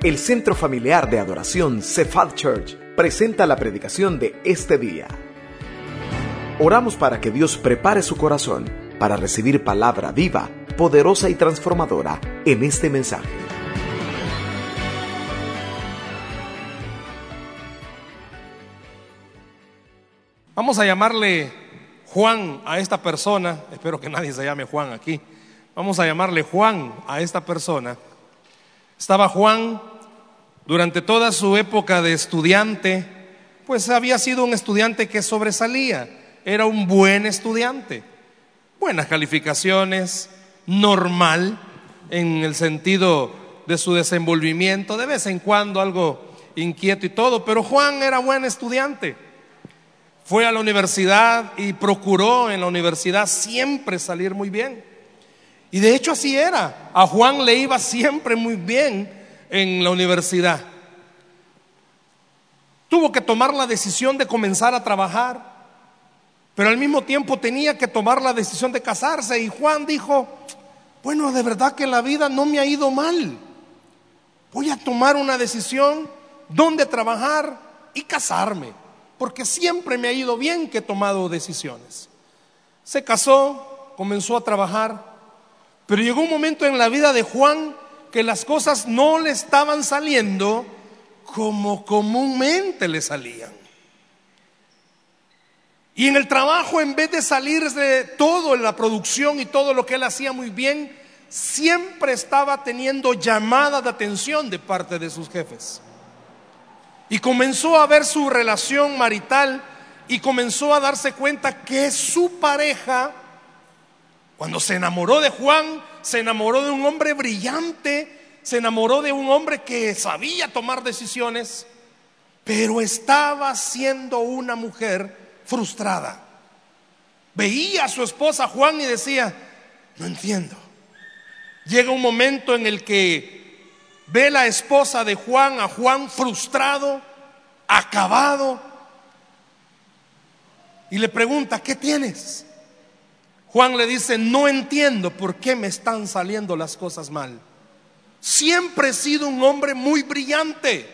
El Centro Familiar de Adoración Cephal Church presenta la predicación de este día. Oramos para que Dios prepare su corazón para recibir palabra viva, poderosa y transformadora en este mensaje. Vamos a llamarle Juan a esta persona, espero que nadie se llame Juan aquí, vamos a llamarle Juan a esta persona. Estaba Juan durante toda su época de estudiante, pues había sido un estudiante que sobresalía, era un buen estudiante, buenas calificaciones, normal en el sentido de su desenvolvimiento, de vez en cuando algo inquieto y todo, pero Juan era buen estudiante. Fue a la universidad y procuró en la universidad siempre salir muy bien. Y de hecho así era. A Juan le iba siempre muy bien en la universidad. Tuvo que tomar la decisión de comenzar a trabajar, pero al mismo tiempo tenía que tomar la decisión de casarse. Y Juan dijo, bueno, de verdad que la vida no me ha ido mal. Voy a tomar una decisión dónde trabajar y casarme, porque siempre me ha ido bien que he tomado decisiones. Se casó, comenzó a trabajar, pero llegó un momento en la vida de Juan que las cosas no le estaban saliendo como comúnmente le salían. Y en el trabajo, en vez de salir de todo en la producción y todo lo que él hacía muy bien, siempre estaba teniendo llamada de atención de parte de sus jefes. Y comenzó a ver su relación marital y comenzó a darse cuenta que su pareja, cuando se enamoró de Juan, se enamoró de un hombre brillante, se enamoró de un hombre que sabía tomar decisiones, pero estaba siendo una mujer frustrada. Veía a su esposa Juan y decía, no entiendo. Llega un momento en el que ve la esposa de Juan a Juan frustrado, acabado, y le pregunta, ¿qué tienes? Juan le dice, no entiendo por qué me están saliendo las cosas mal. Siempre he sido un hombre muy brillante.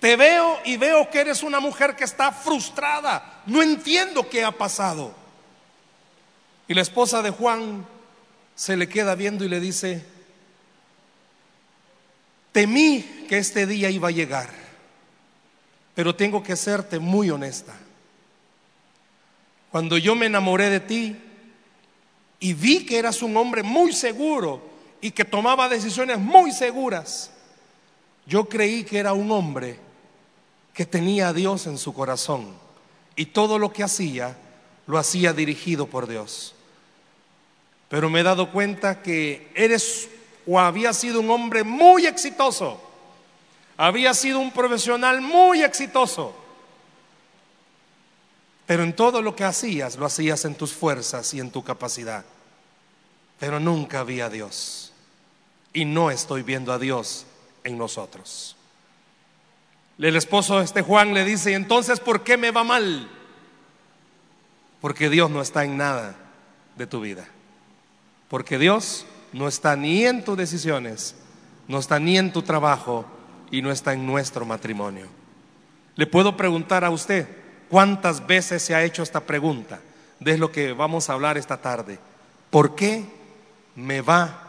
Te veo y veo que eres una mujer que está frustrada. No entiendo qué ha pasado. Y la esposa de Juan se le queda viendo y le dice, temí que este día iba a llegar, pero tengo que serte muy honesta. Cuando yo me enamoré de ti, y vi que eras un hombre muy seguro y que tomaba decisiones muy seguras, yo creí que era un hombre que tenía a Dios en su corazón y todo lo que hacía lo hacía dirigido por Dios. Pero me he dado cuenta que eres o había sido un hombre muy exitoso, había sido un profesional muy exitoso, pero en todo lo que hacías, lo hacías en tus fuerzas y en tu capacidad. Pero nunca vi a Dios. Y no estoy viendo a Dios en nosotros. El esposo de este Juan le dice, entonces, ¿por qué me va mal? Porque Dios no está en nada de tu vida. Porque Dios no está ni en tus decisiones, no está ni en tu trabajo y no está en nuestro matrimonio. Le puedo preguntar a usted, ¿Cuántas veces se ha hecho esta pregunta? De lo que vamos a hablar esta tarde. ¿Por qué me va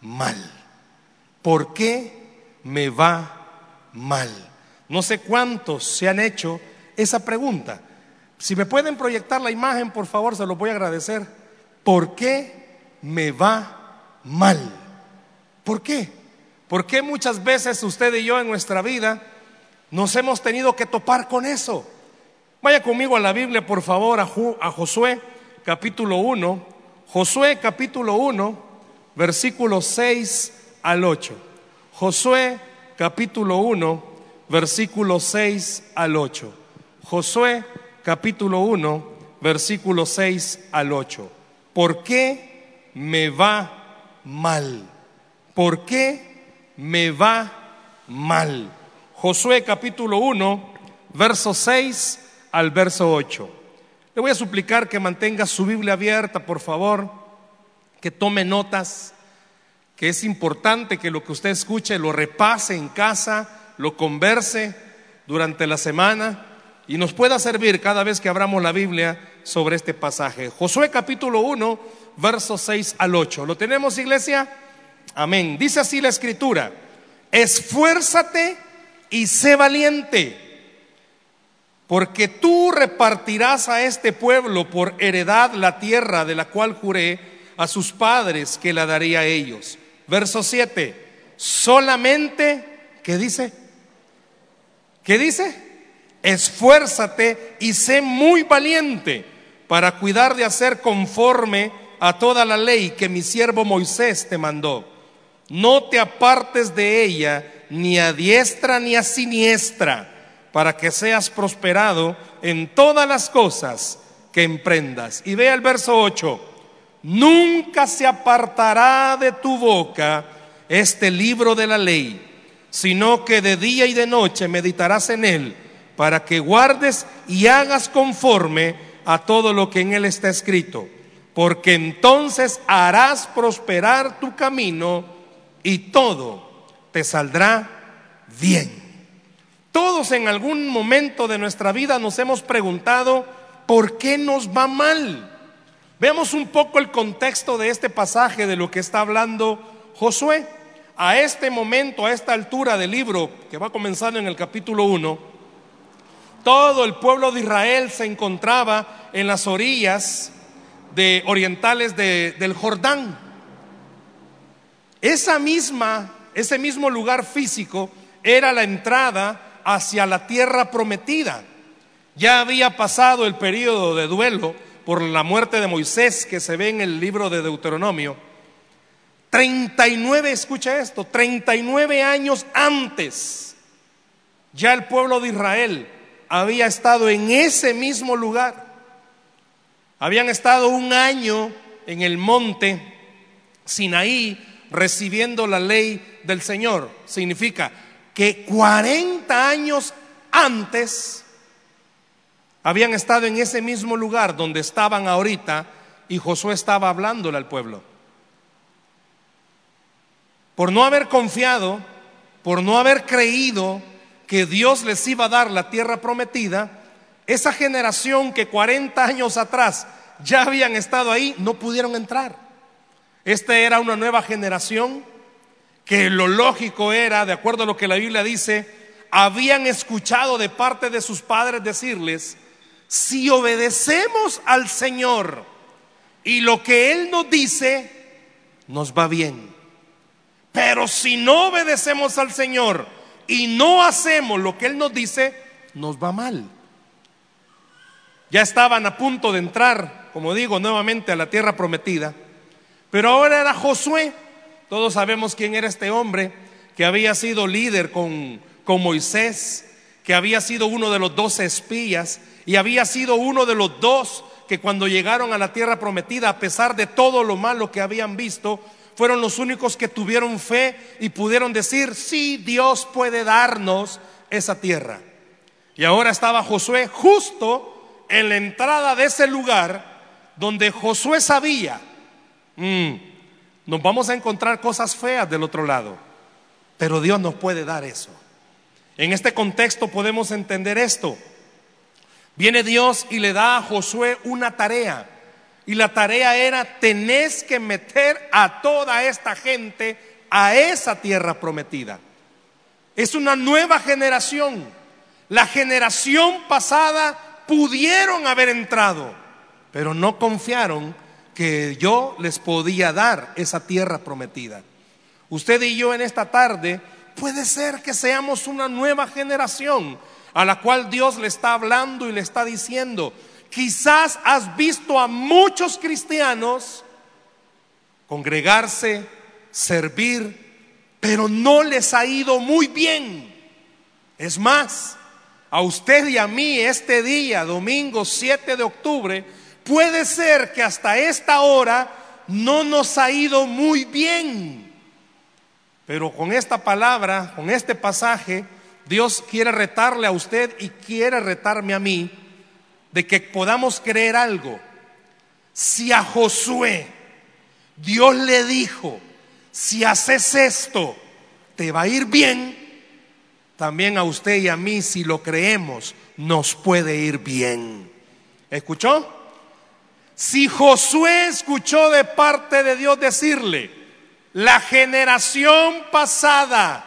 mal? ¿Por qué me va mal? No sé cuántos se han hecho esa pregunta. Si me pueden proyectar la imagen, por favor, se lo voy a agradecer. ¿Por qué me va mal? ¿Por qué? ¿Por qué muchas veces usted y yo en nuestra vida nos hemos tenido que topar con eso? Vaya conmigo a la Biblia, por favor, a, Josué capítulo 1. Josué capítulo 1, versículos 6 al 8. Josué capítulo 1, versículos 6 al 8. Josué capítulo 1, versículos 6 al 8. ¿Por qué me va mal? ¿Por qué me va mal? Josué capítulo 1, verso 6 al verso 8. Le voy a suplicar que mantenga su Biblia abierta, por favor, que tome notas, que es importante que lo que usted escuche lo repase en casa, lo converse durante la semana y nos pueda servir cada vez que abramos la Biblia sobre este pasaje. Josué capítulo 1, versos 6 al 8. ¿Lo tenemos, iglesia? Amén. Dice así la escritura, esfuérzate y sé valiente, porque tú repartirás a este pueblo por heredad la tierra de la cual juré a sus padres que la daría a ellos. Verso 7, solamente, ¿qué dice? ¿Qué dice? Esfuérzate y sé muy valiente para cuidar de hacer conforme a toda la ley que mi siervo Moisés te mandó. No te apartes de ella ni a diestra ni a siniestra, para que seas prosperado en todas las cosas que emprendas. Y vea el verso 8, nunca se apartará de tu boca este libro de la ley, sino que de día y de noche meditarás en él, para que guardes y hagas conforme a todo lo que en él está escrito, porque entonces harás prosperar tu camino y todo te saldrá bien. Todos en algún momento de nuestra vida nos hemos preguntado, ¿por qué nos va mal? Veamos un poco el contexto de este pasaje de lo que está hablando Josué. A este momento, a esta altura del libro que va comenzando en el capítulo 1, todo el pueblo de Israel se encontraba en las orillas de, orientales del Jordán. Esa misma, ese mismo lugar físico era la entrada hacia la tierra prometida. Ya había pasado el periodo de duelo por la muerte de Moisés que se ve en el libro de Deuteronomio. 39, escucha esto, 39 años antes, ya el pueblo de Israel había estado en ese mismo lugar. Habían estado un año en el monte Sinaí recibiendo la ley del Señor. Significa que 40 años antes habían estado en ese mismo lugar donde estaban ahorita y Josué estaba hablándole al pueblo. Por no haber confiado, por no haber creído que Dios les iba a dar la tierra prometida, esa generación que 40 años atrás ya habían estado ahí, no pudieron entrar. Esta era una nueva generación que lo lógico era, de acuerdo a lo que la Biblia dice, habían escuchado de parte de sus padres decirles, si obedecemos al Señor y lo que Él nos dice, nos va bien. Pero si no obedecemos al Señor y no hacemos lo que Él nos dice, nos va mal. Ya estaban a punto de entrar, como digo, nuevamente a la tierra prometida. Pero ahora era Josué. Todos sabemos quién era este hombre que había sido líder con, con Moisés, que había sido uno de los doce espías y había sido uno de los dos que cuando llegaron a la tierra prometida, a pesar de todo lo malo que habían visto, fueron los únicos que tuvieron fe y pudieron decir, sí, Dios puede darnos esa tierra. Y ahora estaba Josué justo en la entrada de ese lugar donde Josué sabía, mm, nos vamos a encontrar cosas feas del otro lado, pero Dios nos puede dar eso. En este contexto podemos entender esto. Viene Dios y le da a Josué una tarea. Y la tarea era, tenés que meter a toda esta gente a esa tierra prometida. Es una nueva generación. La generación pasada pudieron haber entrado, pero no confiaron que yo les podía dar esa tierra prometida. Usted y yo en esta tarde puede ser que seamos una nueva generación a la cual Dios le está hablando y le está diciendo, Quizás has visto a muchos cristianos congregarse, servir, pero no les ha ido muy bien. Es más, a usted y a mí este día, domingo 7 de octubre, puede ser que hasta esta hora no nos ha ido muy bien. Pero con esta palabra, con este pasaje, Dios quiere retarle a usted y quiere retarme a mí de que podamos creer algo. Si a Josué Dios le dijo, si haces esto, te va a ir bien, también a usted y a mí, si lo creemos, nos puede ir bien. ¿Escuchó? Si Josué escuchó de parte de Dios decirle, la generación pasada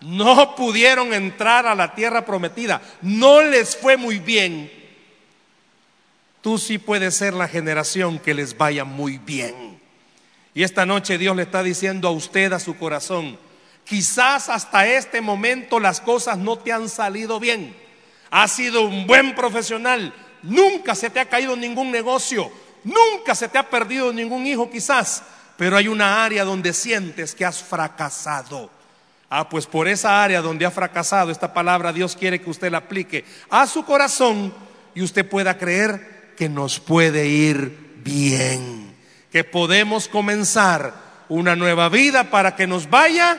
no pudieron entrar a la tierra prometida, no les fue muy bien, tú sí puedes ser la generación que les vaya muy bien. Y esta noche Dios le está diciendo a usted, a su corazón, quizás hasta este momento las cosas no te han salido bien. Has sido un buen profesional, nunca se te ha caído ningún negocio, nunca se te ha perdido ningún hijo quizás, pero hay una área donde sientes que has fracasado. Ah, pues por esa área donde ha fracasado, esta palabra Dios quiere que usted la aplique a su corazón y usted pueda creer que nos puede ir bien que podemos comenzar una nueva vida para que nos vaya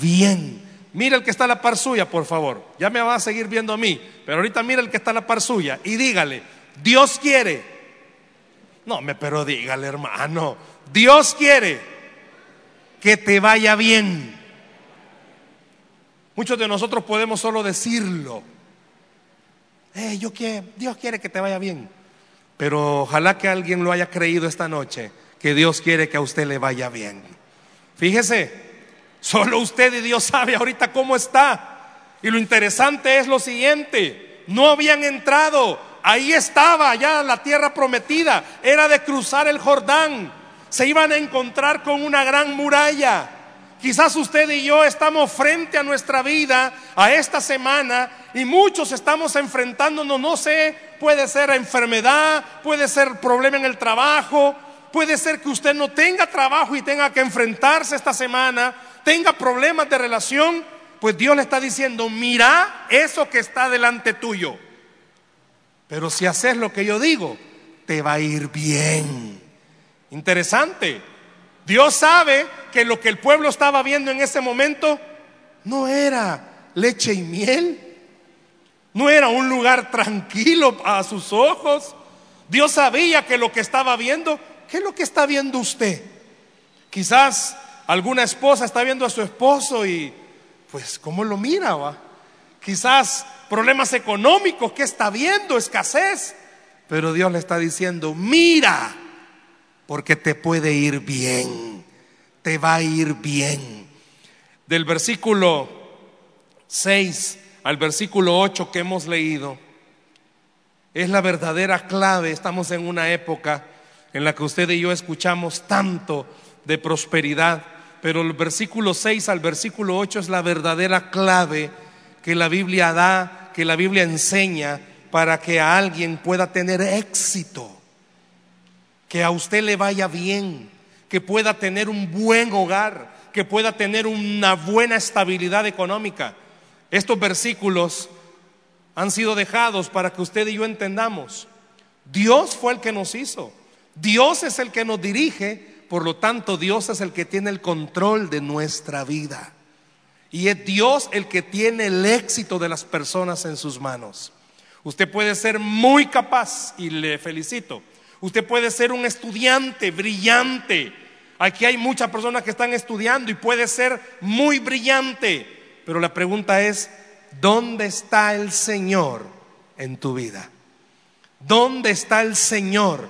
bien. Mira el que está a la par suya, por favor. Ya me va a seguir viendo a mí, pero ahorita mira el que está a la par suya y dígale, Dios quiere. No, me pero dígale, hermano, Dios quiere que te vaya bien. Muchos de nosotros podemos solo decirlo. Eh, yo quiero, Dios quiere que te vaya bien. Pero ojalá que alguien lo haya creído esta noche, que Dios quiere que a usted le vaya bien. Fíjese, solo usted y Dios sabe ahorita cómo está. Y lo interesante es lo siguiente, no habían entrado, ahí estaba ya la tierra prometida, era de cruzar el Jordán, se iban a encontrar con una gran muralla. Quizás usted y yo estamos frente a nuestra vida, a esta semana, y muchos estamos enfrentándonos, no sé, puede ser enfermedad, puede ser problema en el trabajo, puede ser que usted no tenga trabajo y tenga que enfrentarse esta semana, tenga problemas de relación, pues Dios le está diciendo, mira eso que está delante tuyo. Pero si haces lo que yo digo, te va a ir bien. Interesante. Dios sabe que lo que el pueblo estaba viendo en ese momento no era leche y miel, no era un lugar tranquilo a sus ojos. Dios sabía que lo que estaba viendo, ¿qué es lo que está viendo usted? Quizás alguna esposa está viendo a su esposo y pues ¿cómo lo mira? Quizás problemas económicos, ¿qué está viendo? Escasez. Pero Dios le está diciendo, mira porque te puede ir bien, te va a ir bien. Del versículo 6 al versículo 8 que hemos leído, es la verdadera clave. Estamos en una época en la que usted y yo escuchamos tanto de prosperidad, pero el versículo 6 al versículo 8 es la verdadera clave que la Biblia da, que la Biblia enseña para que a alguien pueda tener éxito que a usted le vaya bien, que pueda tener un buen hogar, que pueda tener una buena estabilidad económica. Estos versículos han sido dejados para que usted y yo entendamos. Dios fue el que nos hizo. Dios es el que nos dirige, por lo tanto Dios es el que tiene el control de nuestra vida. Y es Dios el que tiene el éxito de las personas en sus manos. Usted puede ser muy capaz y le felicito Usted puede ser un estudiante brillante. Aquí hay muchas personas que están estudiando y puede ser muy brillante. Pero la pregunta es, ¿dónde está el Señor en tu vida? ¿Dónde está el Señor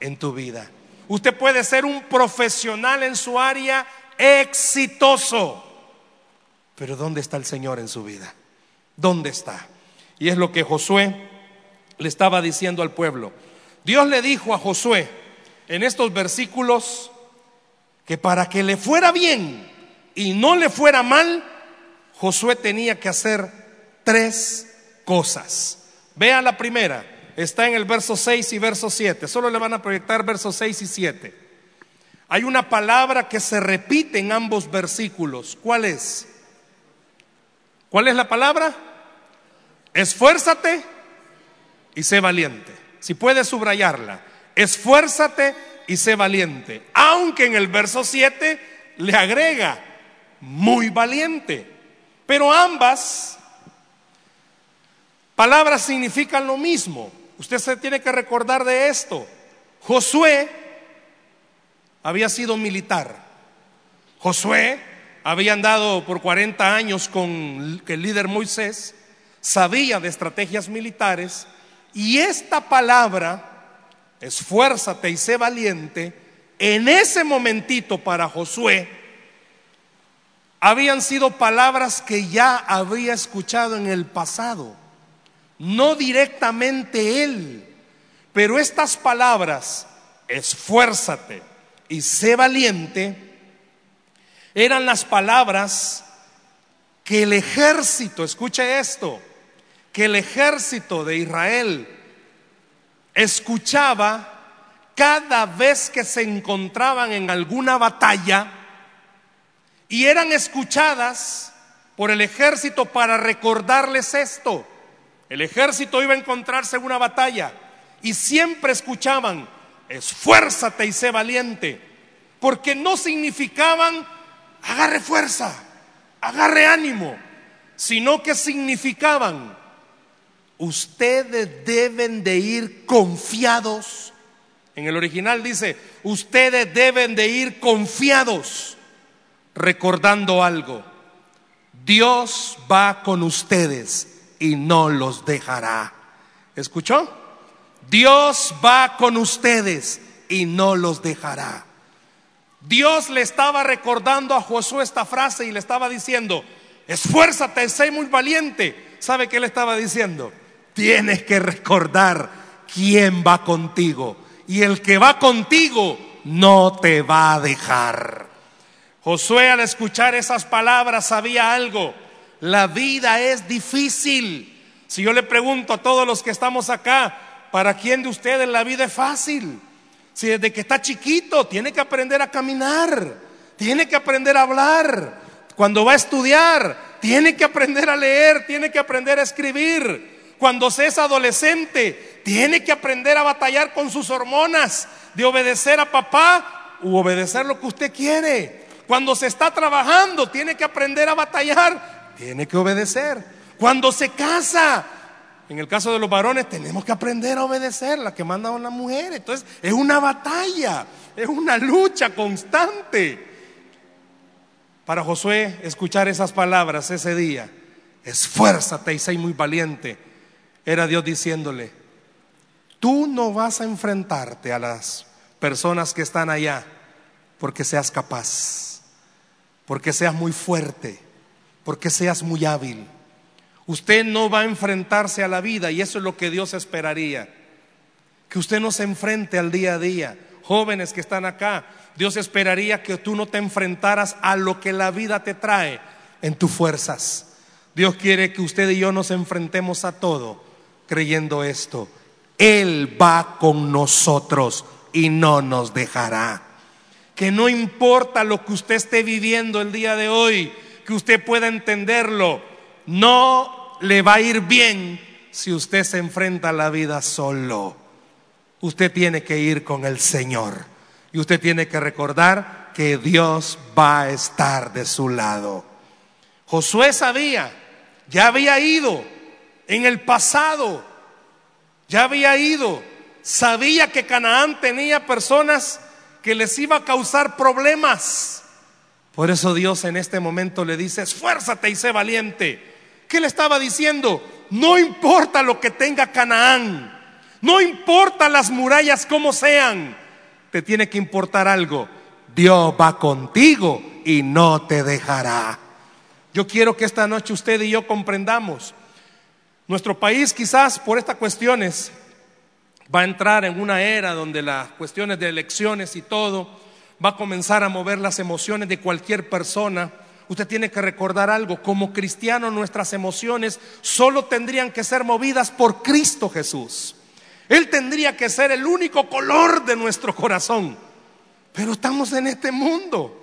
en tu vida? Usted puede ser un profesional en su área exitoso. Pero ¿dónde está el Señor en su vida? ¿Dónde está? Y es lo que Josué le estaba diciendo al pueblo. Dios le dijo a Josué en estos versículos que para que le fuera bien y no le fuera mal, Josué tenía que hacer tres cosas. Vea la primera, está en el verso 6 y verso 7. Solo le van a proyectar versos 6 y 7. Hay una palabra que se repite en ambos versículos. ¿Cuál es? ¿Cuál es la palabra? Esfuérzate y sé valiente si puedes subrayarla, esfuérzate y sé valiente. Aunque en el verso 7 le agrega, muy valiente. Pero ambas palabras significan lo mismo. Usted se tiene que recordar de esto. Josué había sido militar. Josué había andado por 40 años con el líder Moisés, sabía de estrategias militares y esta palabra, esfuérzate y sé valiente, en ese momentito para Josué, habían sido palabras que ya había escuchado en el pasado, no directamente él, pero estas palabras, esfuérzate y sé valiente, eran las palabras que el ejército, escuche esto, que el ejército de Israel escuchaba cada vez que se encontraban en alguna batalla y eran escuchadas por el ejército para recordarles esto. El ejército iba a encontrarse en una batalla y siempre escuchaban, esfuérzate y sé valiente, porque no significaban agarre fuerza, agarre ánimo, sino que significaban, ustedes deben de ir confiados. En el original dice, ustedes deben de ir confiados, recordando algo. Dios va con ustedes y no los dejará. ¿Escuchó? Dios va con ustedes y no los dejará. Dios le estaba recordando a Josué esta frase y le estaba diciendo, esfuérzate, sé muy valiente. ¿Sabe qué le estaba diciendo? Tienes que recordar quién va contigo. Y el que va contigo no te va a dejar. Josué al escuchar esas palabras sabía algo. La vida es difícil. Si yo le pregunto a todos los que estamos acá, ¿para quién de ustedes la vida es fácil? Si desde que está chiquito tiene que aprender a caminar, tiene que aprender a hablar, cuando va a estudiar, tiene que aprender a leer, tiene que aprender a escribir. Cuando se es adolescente, tiene que aprender a batallar con sus hormonas, de obedecer a papá u obedecer lo que usted quiere. Cuando se está trabajando, tiene que aprender a batallar, tiene que obedecer. Cuando se casa, en el caso de los varones tenemos que aprender a obedecer la que mandan las mujeres. Entonces es una batalla, es una lucha constante. Para Josué escuchar esas palabras ese día, esfuérzate y sé muy valiente, era Dios diciéndole, tú no vas a enfrentarte a las personas que están allá porque seas capaz, porque seas muy fuerte, porque seas muy hábil Usted no va a enfrentarse a la vida y eso es lo que Dios esperaría. Que usted no se enfrente al día a día. Jóvenes que están acá, Dios esperaría que tú no te enfrentaras a lo que la vida te trae en tus fuerzas. Dios quiere que usted y yo nos enfrentemos a todo creyendo esto. Él va con nosotros y no nos dejará. Que no importa lo que usted esté viviendo el día de hoy, que usted pueda entenderlo no le va a ir bien si usted se enfrenta a la vida solo. Usted tiene que ir con el Señor. Y usted tiene que recordar que Dios va a estar de su lado. Josué sabía, ya había ido en el pasado, ya había ido, sabía que Canaán tenía personas que les iba a causar problemas. Por eso Dios en este momento le dice, esfuérzate y sé valiente. ¿Qué le estaba diciendo? No importa lo que tenga Canaán, no importa las murallas como sean, te tiene que importar algo. Dios va contigo y no te dejará. Yo quiero que esta noche usted y yo comprendamos. Nuestro país quizás por estas cuestiones va a entrar en una era donde las cuestiones de elecciones y todo va a comenzar a mover las emociones de cualquier persona usted tiene que recordar algo, como cristiano nuestras emociones solo tendrían que ser movidas por Cristo Jesús. Él tendría que ser el único color de nuestro corazón. Pero estamos en este mundo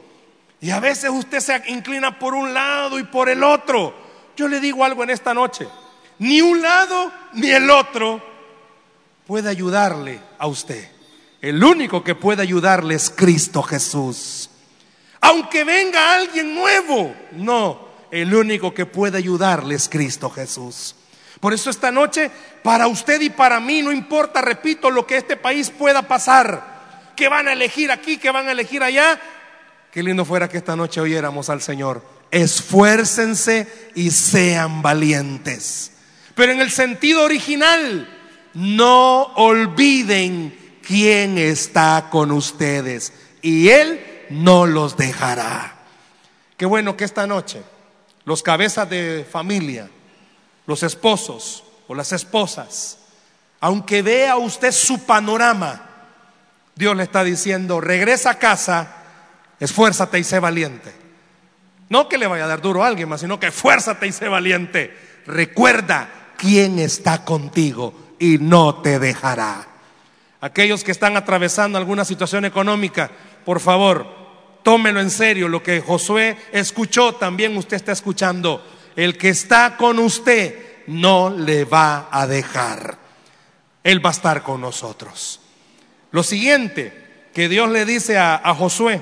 y a veces usted se inclina por un lado y por el otro. Yo le digo algo en esta noche, ni un lado ni el otro puede ayudarle a usted. El único que puede ayudarle es Cristo Jesús. Aunque venga alguien nuevo, no, el único que puede ayudarle es Cristo Jesús. Por eso esta noche, para usted y para mí, no importa, repito, lo que este país pueda pasar, que van a elegir aquí, que van a elegir allá, Qué lindo fuera que esta noche oyéramos al Señor. Esfuércense y sean valientes. Pero en el sentido original, no olviden quién está con ustedes y Él no los dejará. Qué bueno que esta noche los cabezas de familia, los esposos o las esposas, aunque vea usted su panorama, Dios le está diciendo, regresa a casa, esfuérzate y sé valiente. No que le vaya a dar duro a alguien más, sino que esfuérzate y sé valiente. Recuerda quién está contigo y no te dejará. Aquellos que están atravesando alguna situación económica, por favor, tómelo en serio. Lo que Josué escuchó, también usted está escuchando. El que está con usted no le va a dejar. Él va a estar con nosotros. Lo siguiente que Dios le dice a, a Josué,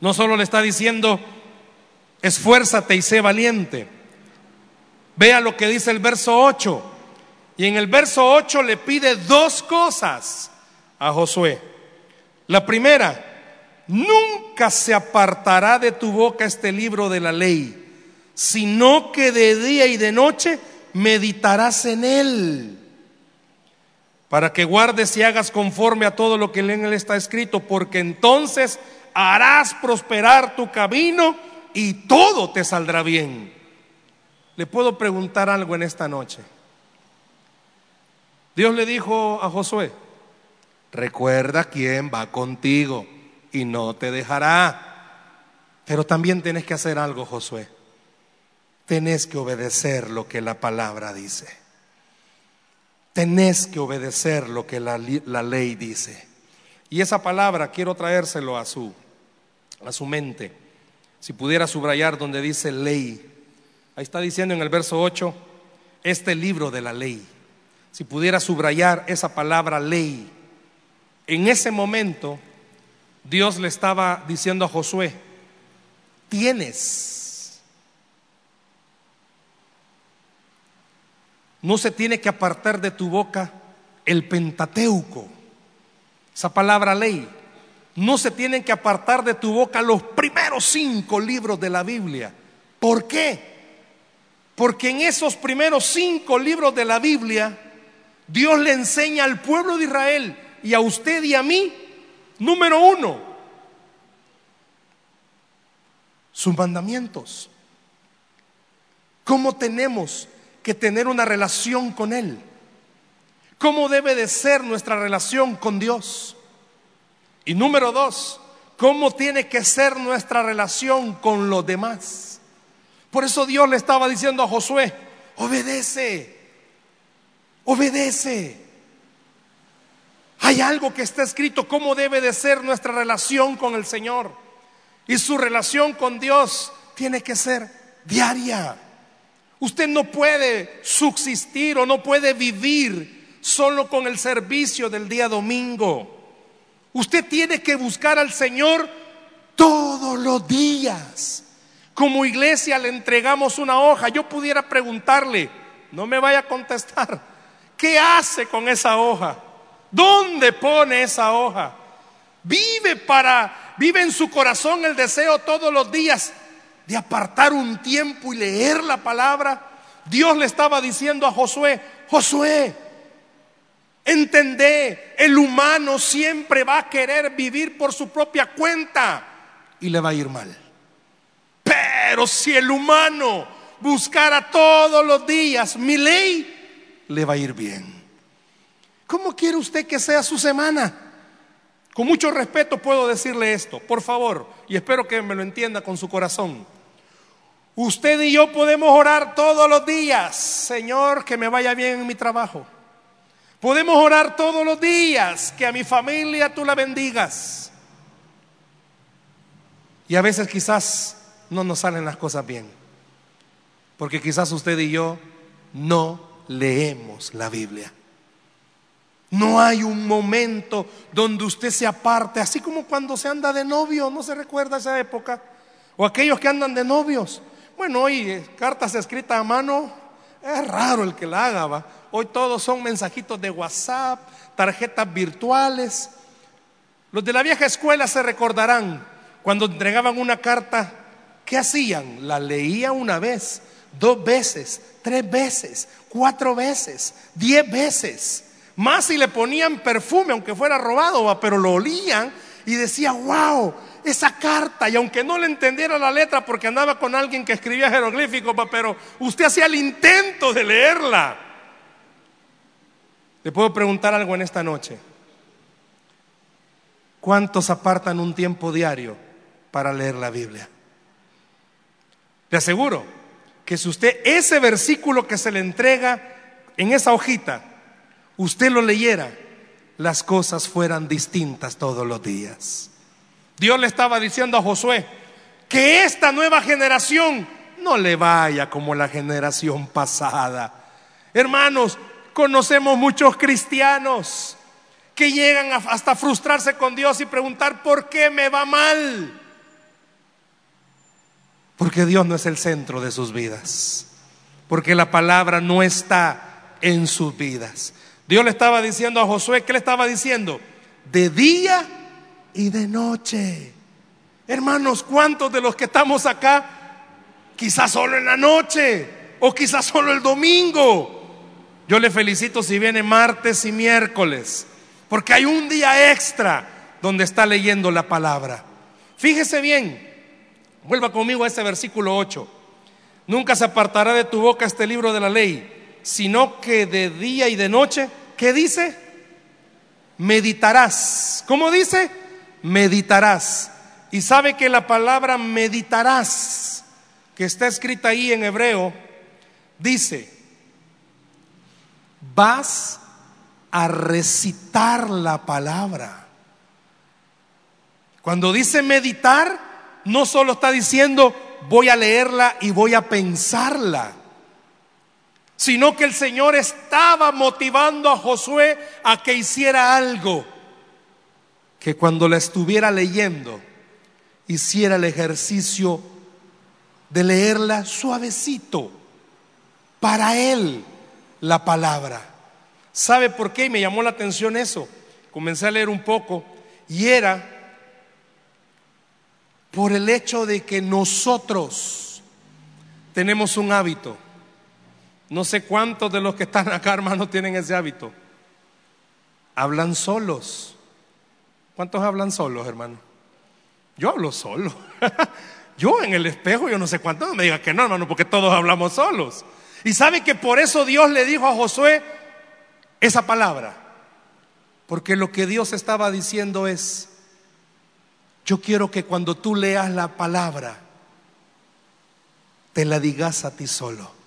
no solo le está diciendo, esfuérzate y sé valiente. Vea lo que dice el verso 8. Y en el verso 8 le pide dos cosas a Josué. La primera, nunca se apartará de tu boca este libro de la ley, sino que de día y de noche meditarás en él, para que guardes y hagas conforme a todo lo que en él está escrito, porque entonces harás prosperar tu camino y todo te saldrá bien. Le puedo preguntar algo en esta noche. Dios le dijo a Josué, recuerda quién va contigo y no te dejará. Pero también tienes que hacer algo, Josué. Tenés que obedecer lo que la palabra dice. Tenés que obedecer lo que la, la ley dice. Y esa palabra quiero traérselo a su, a su mente. Si pudiera subrayar donde dice ley. Ahí está diciendo en el verso 8, este libro de la ley si pudiera subrayar esa palabra ley, en ese momento Dios le estaba diciendo a Josué, tienes, no se tiene que apartar de tu boca el Pentateuco, esa palabra ley, no se tienen que apartar de tu boca los primeros cinco libros de la Biblia. ¿Por qué? Porque en esos primeros cinco libros de la Biblia Dios le enseña al pueblo de Israel y a usted y a mí, número uno, sus mandamientos. ¿Cómo tenemos que tener una relación con Él? ¿Cómo debe de ser nuestra relación con Dios? Y número dos, ¿cómo tiene que ser nuestra relación con los demás? Por eso Dios le estaba diciendo a Josué, obedece, Obedece. Hay algo que está escrito, cómo debe de ser nuestra relación con el Señor. Y su relación con Dios tiene que ser diaria. Usted no puede subsistir o no puede vivir solo con el servicio del día domingo. Usted tiene que buscar al Señor todos los días. Como iglesia le entregamos una hoja. Yo pudiera preguntarle, no me vaya a contestar. ¿Qué hace con esa hoja? ¿Dónde pone esa hoja? Vive para, vive en su corazón el deseo todos los días de apartar un tiempo y leer la palabra. Dios le estaba diciendo a Josué, Josué, entendé, el humano siempre va a querer vivir por su propia cuenta y le va a ir mal. Pero si el humano buscara todos los días mi ley, le va a ir bien. ¿Cómo quiere usted que sea su semana? Con mucho respeto puedo decirle esto, por favor, y espero que me lo entienda con su corazón. Usted y yo podemos orar todos los días, Señor, que me vaya bien en mi trabajo. Podemos orar todos los días, que a mi familia tú la bendigas. Y a veces quizás no nos salen las cosas bien, porque quizás usted y yo no leemos la Biblia. No hay un momento donde usted se aparte, así como cuando se anda de novio, ¿no se recuerda esa época? O aquellos que andan de novios. Bueno, hoy eh, cartas escritas a mano, es raro el que la haga, ¿va? Hoy todos son mensajitos de WhatsApp, tarjetas virtuales. Los de la vieja escuela se recordarán cuando entregaban una carta, ¿qué hacían? La leían una vez, dos veces, tres veces, cuatro veces, diez veces. Más si le ponían perfume, aunque fuera robado, pero lo olían y decía, wow, esa carta. Y aunque no le entendiera la letra porque andaba con alguien que escribía jeroglíficos, pero usted hacía el intento de leerla. Le puedo preguntar algo en esta noche. ¿Cuántos apartan un tiempo diario para leer la Biblia? Le aseguro que si usted ese versículo que se le entrega en esa hojita, usted lo leyera, las cosas fueran distintas todos los días. Dios le estaba diciendo a Josué que esta nueva generación no le vaya como la generación pasada. Hermanos, conocemos muchos cristianos que llegan hasta frustrarse con Dios y preguntar, ¿por qué me va mal? Porque Dios no es el centro de sus vidas, porque la palabra no está en sus vidas. Dios le estaba diciendo a Josué, ¿qué le estaba diciendo? De día y de noche. Hermanos, ¿cuántos de los que estamos acá, quizás solo en la noche o quizás solo el domingo? Yo le felicito si viene martes y miércoles porque hay un día extra donde está leyendo la palabra. Fíjese bien, vuelva conmigo a ese versículo 8. Nunca se apartará de tu boca este libro de la ley, sino que de día y de noche, ¿qué dice? Meditarás. ¿Cómo dice? Meditarás. Y sabe que la palabra meditarás, que está escrita ahí en hebreo, dice, vas a recitar la palabra. Cuando dice meditar, no solo está diciendo voy a leerla y voy a pensarla, sino que el Señor estaba motivando a Josué a que hiciera algo, que cuando la estuviera leyendo, hiciera el ejercicio de leerla suavecito, para él la palabra. ¿Sabe por qué? Y me llamó la atención eso. Comencé a leer un poco y era por el hecho de que nosotros tenemos un hábito. No sé cuántos de los que están acá, hermanos, tienen ese hábito. Hablan solos. ¿Cuántos hablan solos, hermano? Yo hablo solo. yo en el espejo, yo no sé cuántos, me diga que no, hermano, porque todos hablamos solos. Y sabe que por eso Dios le dijo a Josué, esa palabra. Porque lo que Dios estaba diciendo es, yo quiero que cuando tú leas la palabra, te la digas a ti solo.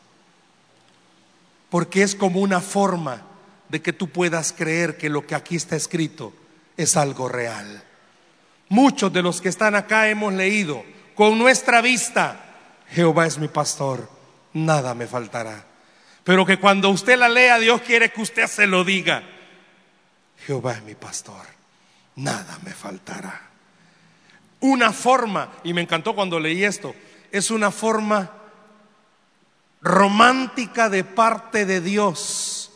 Porque es como una forma de que tú puedas creer que lo que aquí está escrito es algo real. Muchos de los que están acá hemos leído con nuestra vista, Jehová es mi pastor, nada me faltará. Pero que cuando usted la lea, Dios quiere que usted se lo diga. Jehová es mi pastor, nada me faltará. Una forma, y me encantó cuando leí esto, es una forma romántica de parte de Dios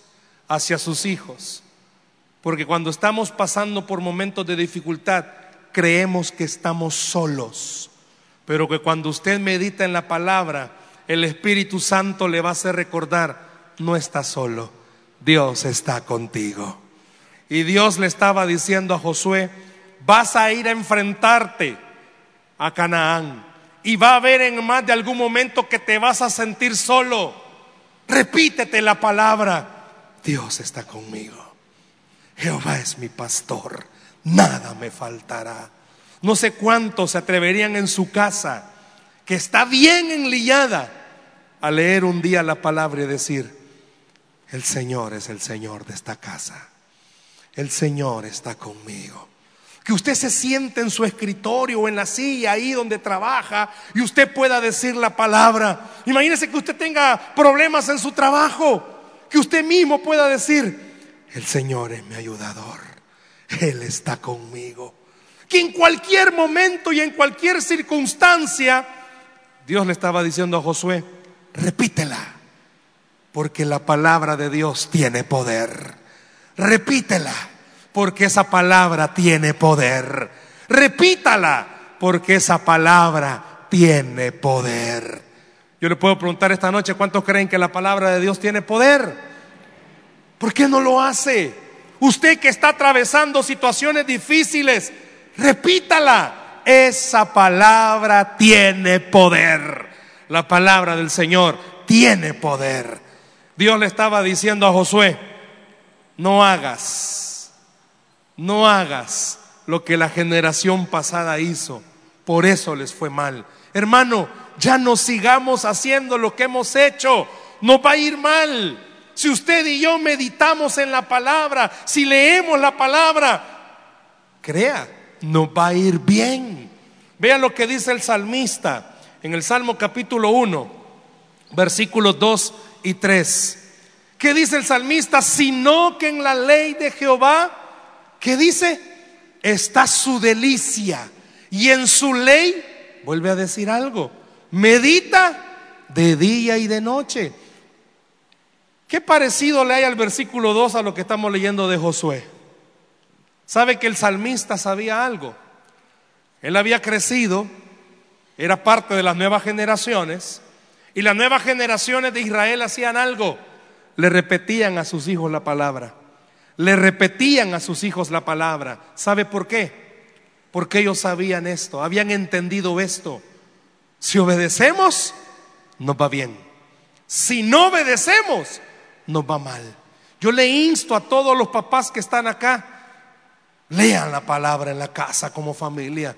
hacia sus hijos. Porque cuando estamos pasando por momentos de dificultad, creemos que estamos solos. Pero que cuando usted medita en la palabra, el Espíritu Santo le va a hacer recordar, no estás solo, Dios está contigo. Y Dios le estaba diciendo a Josué, vas a ir a enfrentarte a Canaán y va a haber en más de algún momento que te vas a sentir solo. Repítete la palabra, Dios está conmigo. Jehová es mi pastor, nada me faltará. No sé cuántos se atreverían en su casa que está bien enlillada, a leer un día la palabra y decir, el Señor es el Señor de esta casa. El Señor está conmigo. Que usted se siente en su escritorio o en la silla ahí donde trabaja y usted pueda decir la palabra. Imagínese que usted tenga problemas en su trabajo, que usted mismo pueda decir, el Señor es mi ayudador. Él está conmigo que en cualquier momento y en cualquier circunstancia, Dios le estaba diciendo a Josué, repítela, porque la palabra de Dios tiene poder. Repítela, porque esa palabra tiene poder. Repítala, porque esa palabra tiene poder. Yo le puedo preguntar esta noche, ¿cuántos creen que la palabra de Dios tiene poder? ¿Por qué no lo hace? Usted que está atravesando situaciones difíciles, repítala. Esa palabra tiene poder. La palabra del Señor tiene poder. Dios le estaba diciendo a Josué, no hagas, no hagas lo que la generación pasada hizo. Por eso les fue mal. Hermano, ya no sigamos haciendo lo que hemos hecho. No va a ir mal. Si usted y yo meditamos en la palabra, si leemos la palabra, crea, nos va a ir bien. Vean lo que dice el salmista en el Salmo capítulo 1, versículos 2 y 3. ¿Qué dice el salmista? Sino que en la ley de Jehová, ¿qué dice? Está su delicia. Y en su ley, vuelve a decir algo, medita de día y de noche. ¿Qué parecido le hay al versículo 2 a lo que estamos leyendo de Josué? ¿Sabe que el salmista sabía algo? Él había crecido, era parte de las nuevas generaciones, y las nuevas generaciones de Israel hacían algo, le repetían a sus hijos la palabra, le repetían a sus hijos la palabra. ¿Sabe por qué? Porque ellos sabían esto, habían entendido esto. Si obedecemos, nos va bien. Si no obedecemos, nos va mal. Yo le insto a todos los papás que están acá, lean la palabra en la casa como familia.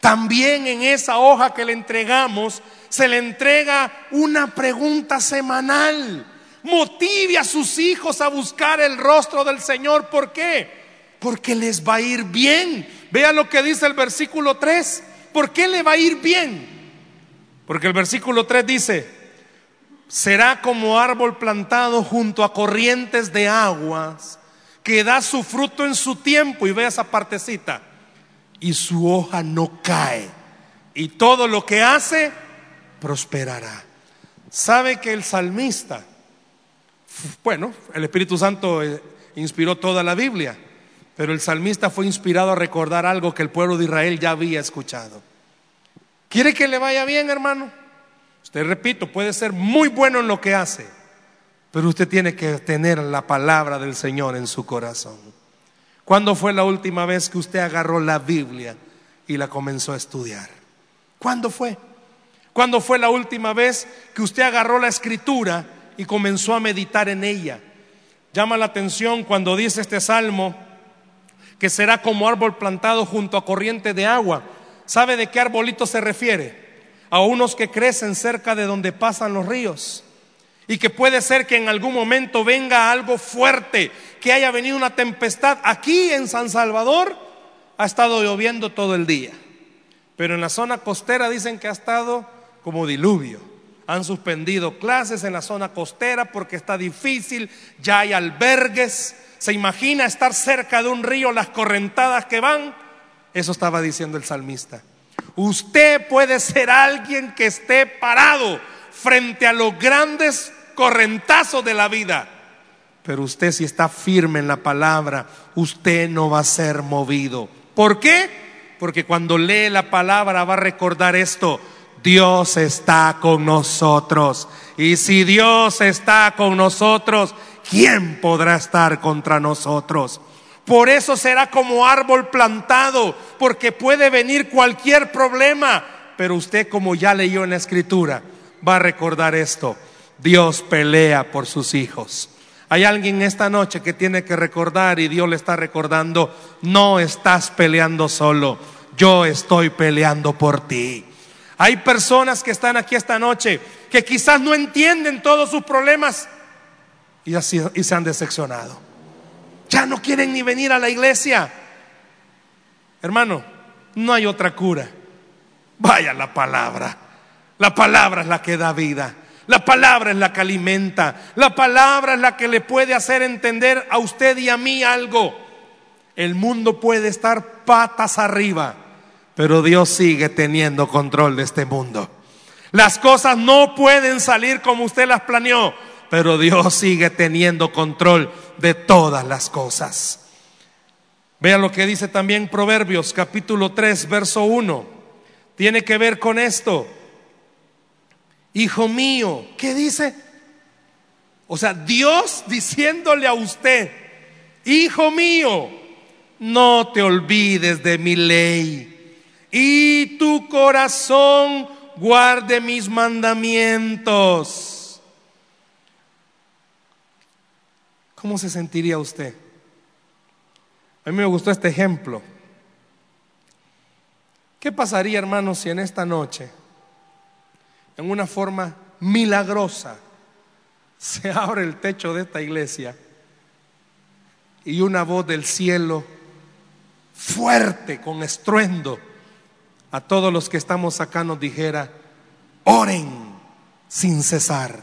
También en esa hoja que le entregamos se le entrega una pregunta semanal. Motive a sus hijos a buscar el rostro del Señor. ¿Por qué? Porque les va a ir bien. Vea lo que dice el versículo 3. ¿Por qué le va a ir bien? Porque el versículo 3 dice, será como árbol plantado junto a corrientes de aguas, que da su fruto en su tiempo, y ve esa partecita, y su hoja no cae, y todo lo que hace prosperará. ¿Sabe que el salmista, bueno, el Espíritu Santo eh, inspiró toda la Biblia, pero el salmista fue inspirado a recordar algo que el pueblo de Israel ya había escuchado. ¿Quiere que le vaya bien, hermano? Usted, repito, puede ser muy bueno en lo que hace, pero usted tiene que tener la palabra del Señor en su corazón. ¿Cuándo fue la última vez que usted agarró la Biblia y la comenzó a estudiar? ¿Cuándo fue? ¿Cuándo fue la última vez que usted agarró la escritura y comenzó a meditar en ella? Llama la atención cuando dice este salmo que será como árbol plantado junto a corriente de agua. ¿Sabe de qué arbolito se refiere? a unos que crecen cerca de donde pasan los ríos. Y que puede ser que en algún momento venga algo fuerte, que haya venido una tempestad. Aquí en San Salvador ha estado lloviendo todo el día. Pero en la zona costera dicen que ha estado como diluvio. Han suspendido clases en la zona costera porque está difícil, ya hay albergues. ¿Se imagina estar cerca de un río, las correntadas que van? Eso estaba diciendo el salmista. Usted puede ser alguien que esté parado frente a los grandes correntazos de la vida. Pero usted si está firme en la palabra, usted no va a ser movido. ¿Por qué? Porque cuando lee la palabra va a recordar esto. Dios está con nosotros. Y si Dios está con nosotros, ¿quién podrá estar contra nosotros? Por eso será como árbol plantado, porque puede venir cualquier problema. Pero usted, como ya leyó en la escritura, va a recordar esto. Dios pelea por sus hijos. Hay alguien esta noche que tiene que recordar y Dios le está recordando, no estás peleando solo, yo estoy peleando por ti. Hay personas que están aquí esta noche que quizás no entienden todos sus problemas y, así, y se han decepcionado. Ya no quieren ni venir a la iglesia. Hermano, no hay otra cura. Vaya la palabra. La palabra es la que da vida. La palabra es la que alimenta. La palabra es la que le puede hacer entender a usted y a mí algo. El mundo puede estar patas arriba, pero Dios sigue teniendo control de este mundo. Las cosas no pueden salir como usted las planeó, pero Dios sigue teniendo control de todas las cosas. Vean lo que dice también Proverbios capítulo 3, verso 1. Tiene que ver con esto. Hijo mío, ¿qué dice? O sea, Dios diciéndole a usted, hijo mío, no te olvides de mi ley y tu corazón guarde mis mandamientos. ¿Cómo se sentiría usted? A mí me gustó este ejemplo. ¿Qué pasaría, hermanos, si en esta noche, en una forma milagrosa, se abre el techo de esta iglesia y una voz del cielo fuerte, con estruendo, a todos los que estamos acá nos dijera, oren sin cesar?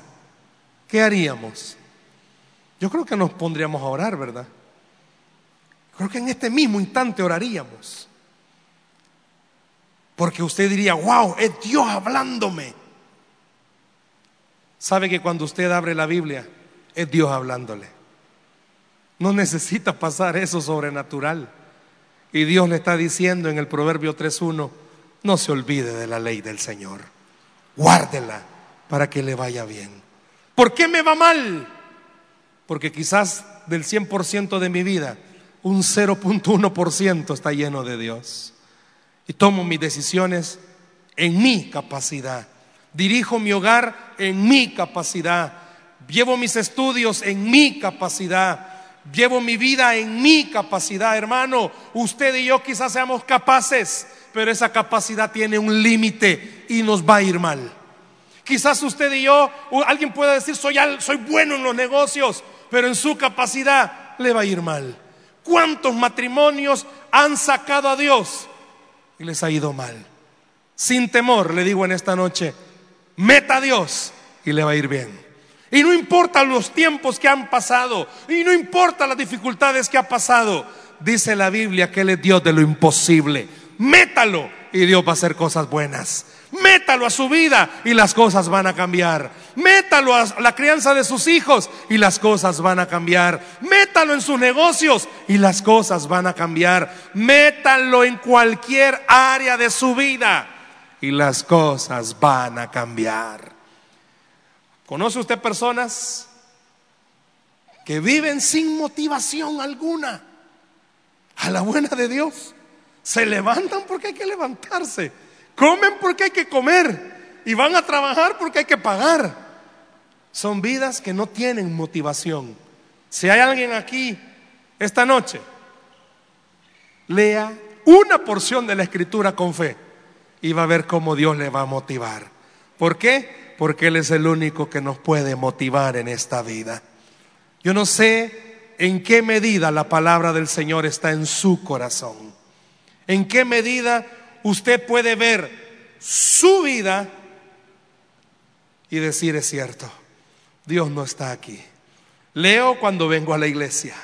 ¿Qué haríamos? Yo creo que nos pondríamos a orar, ¿verdad? Creo que en este mismo instante oraríamos. Porque usted diría, wow, es Dios hablándome. Sabe que cuando usted abre la Biblia, es Dios hablándole. No necesita pasar eso sobrenatural. Y Dios le está diciendo en el Proverbio 3.1, no se olvide de la ley del Señor. Guárdela para que le vaya bien. ¿Por qué me va mal? Porque quizás del 100% de mi vida un 0.1% está lleno de Dios. Y tomo mis decisiones en mi capacidad. Dirijo mi hogar en mi capacidad. Llevo mis estudios en mi capacidad. Llevo mi vida en mi capacidad, hermano. Usted y yo quizás seamos capaces, pero esa capacidad tiene un límite y nos va a ir mal. Quizás usted y yo, alguien pueda decir, soy, soy bueno en los negocios, pero en su capacidad le va a ir mal. ¿Cuántos matrimonios han sacado a Dios y les ha ido mal? Sin temor, le digo en esta noche, meta a Dios y le va a ir bien. Y no importa los tiempos que han pasado, y no importa las dificultades que ha pasado, dice la Biblia que Él es Dios de lo imposible. Métalo y Dios va a hacer cosas buenas. Métalo a su vida y las cosas van a cambiar. Métalo a la crianza de sus hijos y las cosas van a cambiar. Métalo en sus negocios y las cosas van a cambiar. Métalo en cualquier área de su vida y las cosas van a cambiar. ¿Conoce usted personas que viven sin motivación alguna? A la buena de Dios. Se levantan porque hay que levantarse Comen porque hay que comer y van a trabajar porque hay que pagar. Son vidas que no tienen motivación. Si hay alguien aquí esta noche, lea una porción de la escritura con fe y va a ver cómo Dios le va a motivar. ¿Por qué? Porque Él es el único que nos puede motivar en esta vida. Yo no sé en qué medida la palabra del Señor está en su corazón. En qué medida usted puede ver su vida y decir es cierto, Dios no está aquí. Leo cuando vengo a la iglesia.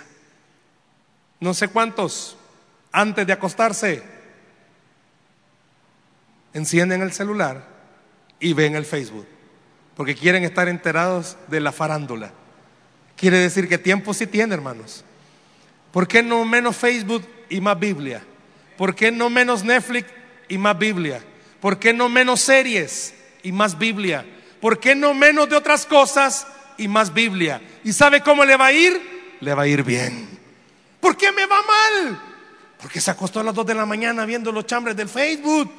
No sé cuántos, antes de acostarse, encienden el celular y ven el Facebook, porque quieren estar enterados de la farándula. Quiere decir que tiempo sí tiene, hermanos. ¿Por qué no menos Facebook y más Biblia? ¿Por qué no menos Netflix y más Biblia? ¿Por qué no menos series y más Biblia? ¿Por qué no menos de otras cosas y más Biblia? ¿Y sabe cómo le va a ir? Le va a ir bien. ¿Por qué me va mal? Porque se acostó a las 2 de la mañana viendo los chambres del Facebook.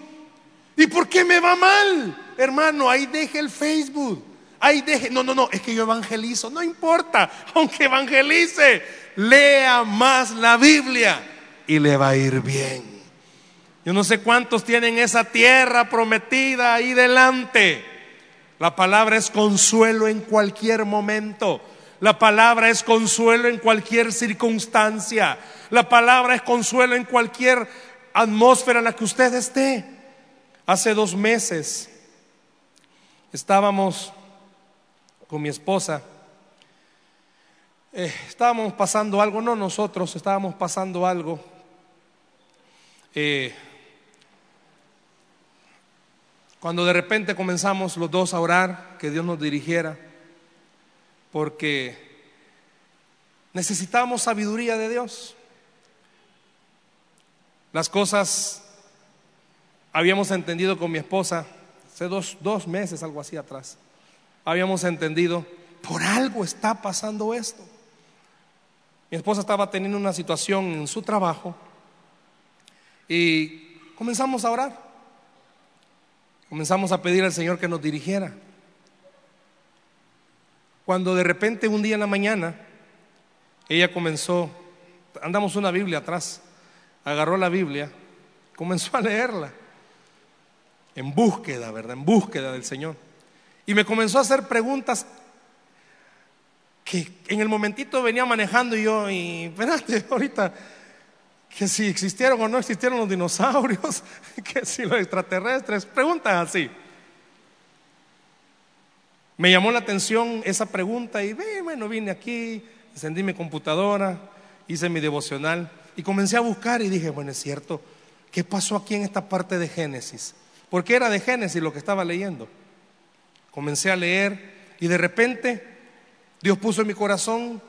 ¿Y por qué me va mal? Hermano, ahí deje el Facebook. Ahí deje. No, no, no, es que yo evangelizo. No importa, aunque evangelice, lea más la Biblia y le va a ir bien. Yo no sé cuántos tienen esa tierra prometida ahí delante. La palabra es consuelo en cualquier momento. La palabra es consuelo en cualquier circunstancia. La palabra es consuelo en cualquier atmósfera en la que usted esté. Hace dos meses estábamos con mi esposa. Eh, estábamos pasando algo, no nosotros, estábamos pasando algo. Eh, cuando de repente comenzamos los dos a orar, que Dios nos dirigiera, porque necesitamos sabiduría de Dios. Las cosas habíamos entendido con mi esposa hace dos, dos meses, algo así atrás. Habíamos entendido, por algo está pasando esto. Mi esposa estaba teniendo una situación en su trabajo y comenzamos a orar. Comenzamos a pedir al Señor que nos dirigiera. Cuando de repente un día en la mañana, ella comenzó, andamos una Biblia atrás, agarró la Biblia, comenzó a leerla, en búsqueda, ¿verdad? En búsqueda del Señor. Y me comenzó a hacer preguntas que en el momentito venía manejando y yo, y espérate, ahorita, que si existieron o no existieron los dinosaurios, que si los extraterrestres, preguntas así. Me llamó la atención esa pregunta y bueno, vine aquí, encendí mi computadora, hice mi devocional y comencé a buscar y dije, bueno, es cierto, ¿qué pasó aquí en esta parte de Génesis? Porque era de Génesis lo que estaba leyendo. Comencé a leer y de repente Dios puso en mi corazón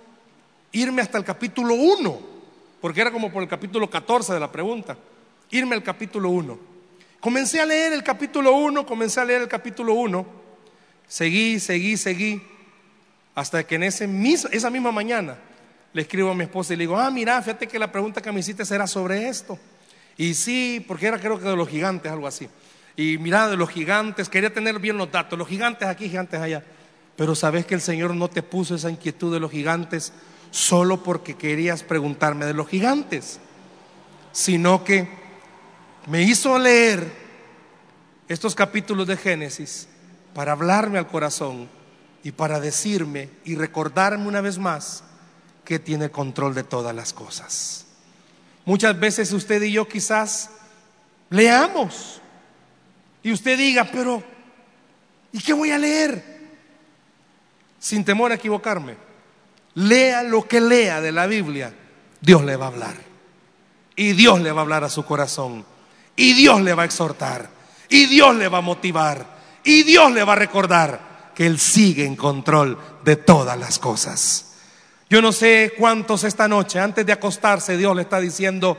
irme hasta el capítulo 1, porque era como por el capítulo 14 de la pregunta, irme al capítulo 1. Comencé a leer el capítulo 1, comencé a leer el capítulo 1, seguí, seguí, seguí, hasta que en ese esa misma mañana le escribo a mi esposa y le digo, ah, mira, fíjate que la pregunta que me hiciste era sobre esto. Y sí, porque era creo que de los gigantes, algo así. Y mira, de los gigantes, quería tener bien los datos, los gigantes aquí, gigantes allá. Pero sabes que el Señor no te puso esa inquietud de los gigantes solo porque querías preguntarme de los gigantes, sino que me hizo leer estos capítulos de Génesis para hablarme al corazón y para decirme y recordarme una vez más que tiene control de todas las cosas. Muchas veces usted y yo quizás leamos y usted diga, pero ¿y qué voy a leer? sin temor a equivocarme, lea lo que lea de la Biblia, Dios le va a hablar. Y Dios le va a hablar a su corazón. Y Dios le va a exhortar. Y Dios le va a motivar. Y Dios le va a recordar que Él sigue en control de todas las cosas. Yo no sé cuántos esta noche, antes de acostarse, Dios le está diciendo,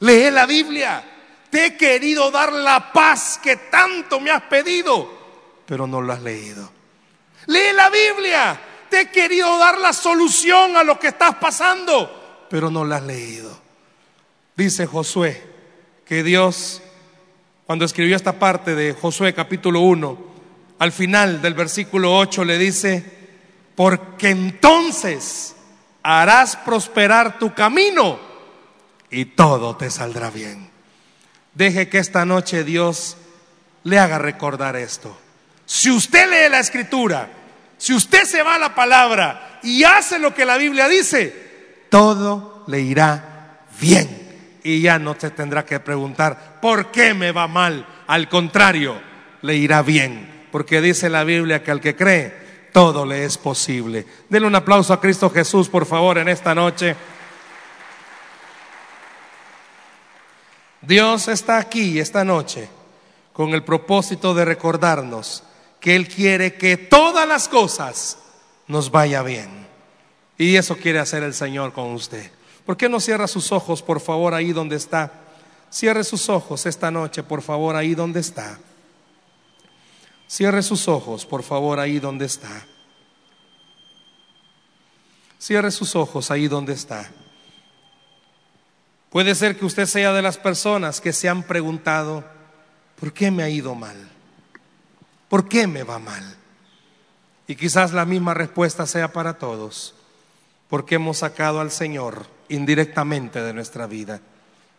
lee la Biblia. Te he querido dar la paz que tanto me has pedido, pero no lo has leído. Lee la Biblia. Te he querido dar la solución a lo que estás pasando, pero no la has leído. Dice Josué que Dios, cuando escribió esta parte de Josué capítulo 1, al final del versículo 8 le dice, porque entonces harás prosperar tu camino y todo te saldrá bien. Deje que esta noche Dios le haga recordar esto. Si usted lee la escritura, si usted se va a la palabra y hace lo que la Biblia dice, todo le irá bien. Y ya no se tendrá que preguntar, ¿por qué me va mal? Al contrario, le irá bien. Porque dice la Biblia que al que cree, todo le es posible. Denle un aplauso a Cristo Jesús, por favor, en esta noche. Dios está aquí esta noche con el propósito de recordarnos que Él quiere que todas las cosas nos vaya bien. Y eso quiere hacer el Señor con usted. ¿Por qué no cierra sus ojos, por favor, ahí donde está? Cierre sus ojos esta noche, por favor, ahí donde está. Cierre sus ojos, por favor, ahí donde está. Cierre sus ojos ahí donde está. Puede ser que usted sea de las personas que se han preguntado, ¿por qué me ha ido mal? ¿Por qué me va mal? Y quizás la misma respuesta sea para todos, porque hemos sacado al Señor indirectamente de nuestra vida.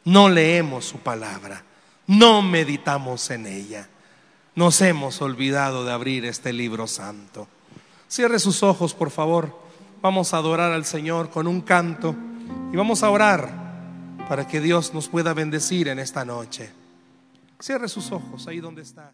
No leemos su palabra, no meditamos en ella. Nos hemos olvidado de abrir este libro santo. Cierre sus ojos, por favor. Vamos a adorar al Señor con un canto y vamos a orar para que Dios nos pueda bendecir en esta noche. Cierre sus ojos ahí donde está.